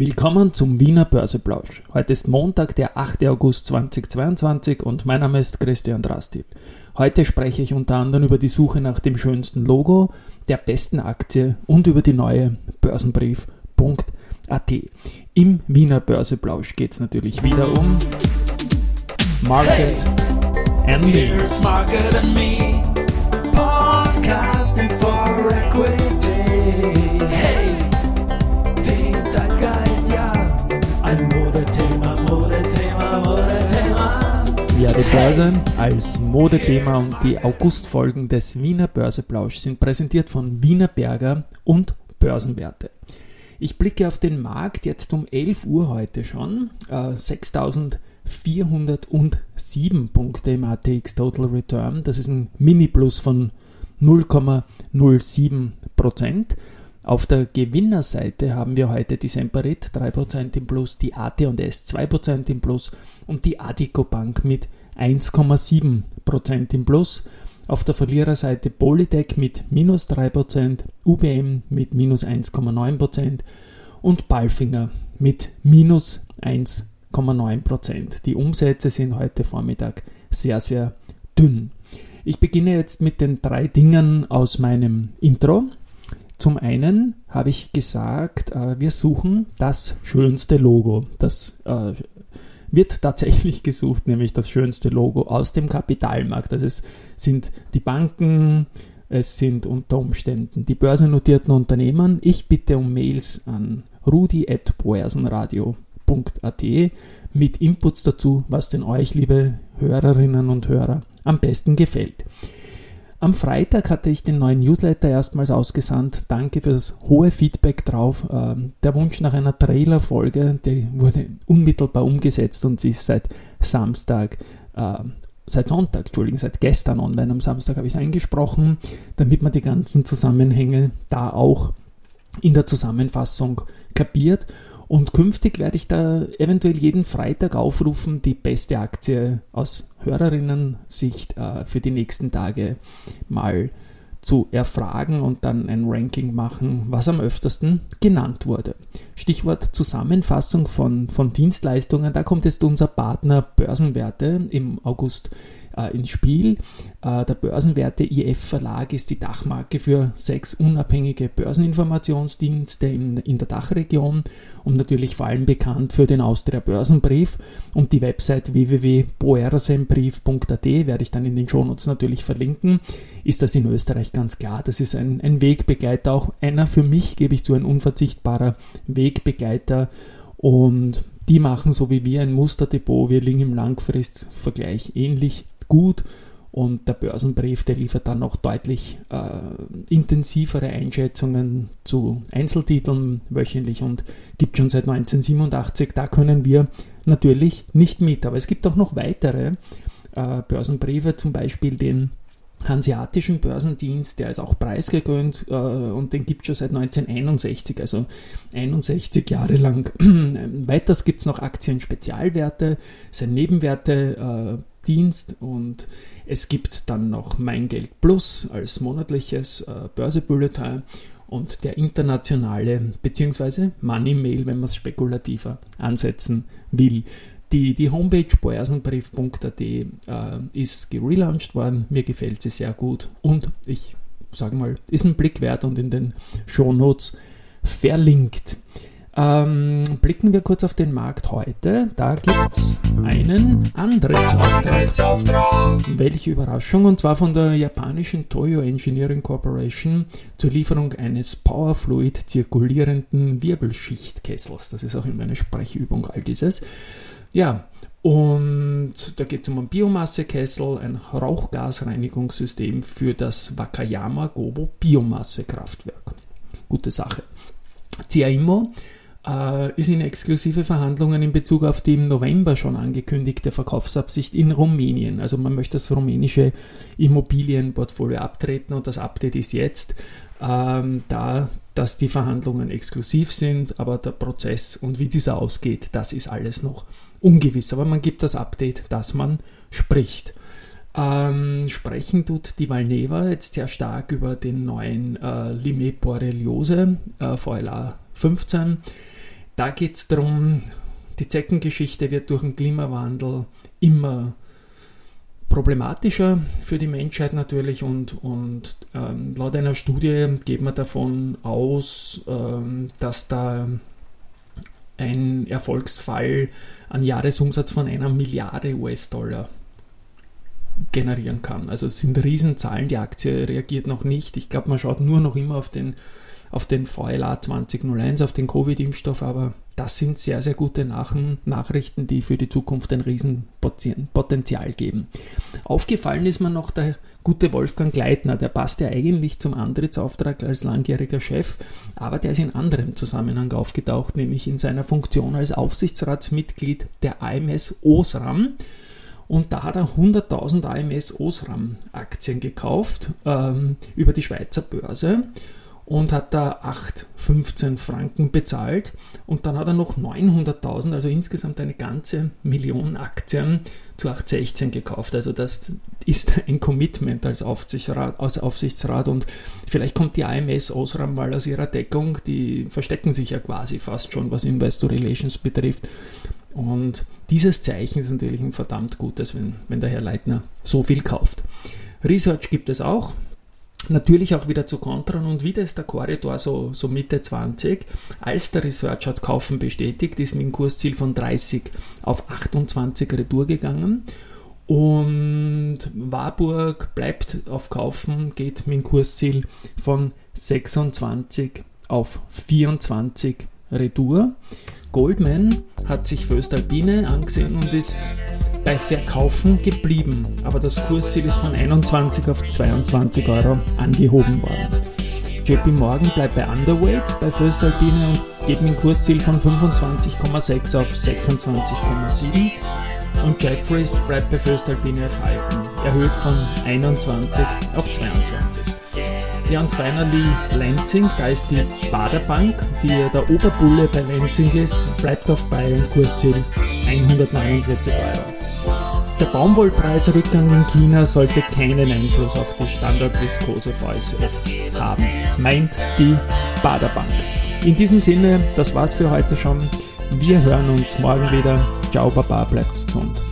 Willkommen zum Wiener Börseplausch. Heute ist Montag, der 8. August 2022 und mein Name ist Christian Drastil. Heute spreche ich unter anderem über die Suche nach dem schönsten Logo, der besten Aktie und über die neue Börsenbrief.at. Im Wiener Börseplausch geht es natürlich wieder um Market hey, and Me. Podcasting for Equity. Börse als Modethema und die Augustfolgen des Wiener Börseplausch sind präsentiert von Wiener Berger und Börsenwerte. Ich blicke auf den Markt jetzt um 11 Uhr heute schon. Äh, 6407 Punkte im ATX Total Return. Das ist ein Mini-Plus von 0,07 Prozent. Auf der Gewinnerseite haben wir heute die Semperit 3% im Plus, die AT&S 2% im Plus und die Adico Bank mit 1,7% im Plus. Auf der Verliererseite Polytech mit minus 3%, UBM mit minus 1,9% und Balfinger mit minus 1,9%. Die Umsätze sind heute Vormittag sehr, sehr dünn. Ich beginne jetzt mit den drei Dingen aus meinem Intro. Zum einen habe ich gesagt, äh, wir suchen das schönste Logo, das äh, wird tatsächlich gesucht, nämlich das schönste Logo aus dem Kapitalmarkt. Also es sind die Banken, es sind unter Umständen die börsennotierten Unternehmen. Ich bitte um Mails an rudi.boersenradio.at mit Inputs dazu, was denn euch, liebe Hörerinnen und Hörer, am besten gefällt. Am Freitag hatte ich den neuen Newsletter erstmals ausgesandt. Danke für das hohe Feedback drauf. Ähm, der Wunsch nach einer Trailerfolge, der wurde unmittelbar umgesetzt und sie ist seit Samstag, äh, seit Sonntag, Entschuldigung, seit gestern online. Am Samstag habe ich es eingesprochen, damit man die ganzen Zusammenhänge da auch in der Zusammenfassung kapiert. Und künftig werde ich da eventuell jeden Freitag aufrufen, die beste Aktie aus Hörerinnen-Sicht äh, für die nächsten Tage mal zu erfragen und dann ein Ranking machen, was am öftersten genannt wurde. Stichwort Zusammenfassung von, von Dienstleistungen, da kommt jetzt unser Partner Börsenwerte im August äh, ins Spiel. Äh, der Börsenwerte IF Verlag ist die Dachmarke für sechs unabhängige Börseninformationsdienste in, in der Dachregion und natürlich vor allem bekannt für den Austria Börsenbrief und die Website www.boersenbrief.at werde ich dann in den Shownotes natürlich verlinken. Ist das in Österreich ganz klar. Das ist ein, ein Wegbegleiter, auch einer für mich, gebe ich zu, ein unverzichtbarer Wegbegleiter und die machen so wie wir ein Musterdepot. Wir liegen im Langfristvergleich ähnlich gut und der Börsenbrief, der liefert dann noch deutlich äh, intensivere Einschätzungen zu Einzeltiteln wöchentlich und gibt schon seit 1987. Da können wir natürlich nicht mit. Aber es gibt auch noch weitere äh, Börsenbriefe, zum Beispiel den Hanseatischen Börsendienst, der ist auch preisgekrönt äh, und den gibt es schon seit 1961, also 61 Jahre lang. Weiters gibt es noch Aktien-Spezialwerte, sein Nebenwerte-Dienst äh, und es gibt dann noch Mein Geld Plus als monatliches äh, Börsebulletin und der internationale bzw. Money Mail, wenn man es spekulativer ansetzen will. Die, die Homepage börsenbrief.at äh, ist gelauncht worden. Mir gefällt sie sehr gut und ich sage mal, ist ein Blick wert und in den Shownotes verlinkt. Ähm, blicken wir kurz auf den Markt heute. Da gibt es einen Antrittsauftrag. Welche Überraschung! Und zwar von der japanischen Toyo Engineering Corporation zur Lieferung eines Powerfluid zirkulierenden Wirbelschichtkessels. Das ist auch immer eine Sprechübung, all dieses. Ja, und da geht es um einen Biomassekessel, ein Rauchgasreinigungssystem für das Wakayama Gobo Biomassekraftwerk. Gute Sache. CIMO äh, ist in exklusive Verhandlungen in Bezug auf die im November schon angekündigte Verkaufsabsicht in Rumänien. Also man möchte das rumänische Immobilienportfolio abtreten und das Update ist jetzt ähm, da, dass die Verhandlungen exklusiv sind, aber der Prozess und wie dieser ausgeht, das ist alles noch ungewiss. Aber man gibt das Update, dass man spricht. Ähm, sprechen tut die Valneva jetzt sehr stark über den neuen äh, Limit Borreliose äh, VLA 15 Da geht es darum, die Zeckengeschichte wird durch den Klimawandel immer problematischer für die Menschheit natürlich und, und ähm, laut einer Studie geht man davon aus, ähm, dass da ein Erfolgsfall an Jahresumsatz von einer Milliarde US-Dollar generieren kann. Also es sind Riesenzahlen, die Aktie reagiert noch nicht. Ich glaube, man schaut nur noch immer auf den, auf den VLA 2001, auf den Covid-Impfstoff, aber das sind sehr, sehr gute Nach Nachrichten, die für die Zukunft ein Riesenpotenzial geben. Aufgefallen ist mir noch der gute Wolfgang Gleitner, der passt ja eigentlich zum Antrittsauftrag als langjähriger Chef, aber der ist in anderem Zusammenhang aufgetaucht, nämlich in seiner Funktion als Aufsichtsratsmitglied der AMS Osram. Und da hat er 100.000 AMS Osram Aktien gekauft ähm, über die Schweizer Börse und hat da 8,15 Franken bezahlt und dann hat er noch 900.000, also insgesamt eine ganze Million Aktien zu 8,16 gekauft. Also das ist ein Commitment als Aufsichtsrat, als Aufsichtsrat und vielleicht kommt die AMS Osram mal aus ihrer Deckung, die verstecken sich ja quasi fast schon, was Investor Relations betrifft. Und dieses Zeichen ist natürlich ein verdammt gutes, wenn, wenn der Herr Leitner so viel kauft. Research gibt es auch, Natürlich auch wieder zu kontern und wieder ist der Korridor so, so Mitte 20. Als der Research hat Kaufen bestätigt, ist mit dem Kursziel von 30 auf 28 Retour gegangen. Und Warburg bleibt auf Kaufen, geht mit dem Kursziel von 26 auf 24 Retour. Goldman hat sich Föstalpine angesehen und ist bei Verkaufen geblieben, aber das Kursziel ist von 21 auf 22 Euro angehoben worden. JP Morgan bleibt bei Underweight bei Föstalpine und geht mit dem Kursziel von 25,6 auf 26,7 und Jeffries bleibt bei Föstalpine auf Halten, erhöht von 21 auf 22. Ja, und finally Lansing, da ist die Baderbank, die der Oberbulle bei Lansing ist, bleibt auf bei und Kursziel 149 Euro. Der Baumwollpreisrückgang in China sollte keinen Einfluss auf die Standardviskose VSF haben, meint die Baderbank. In diesem Sinne, das war's für heute schon. Wir hören uns morgen wieder. Ciao, Baba, bleibt gesund.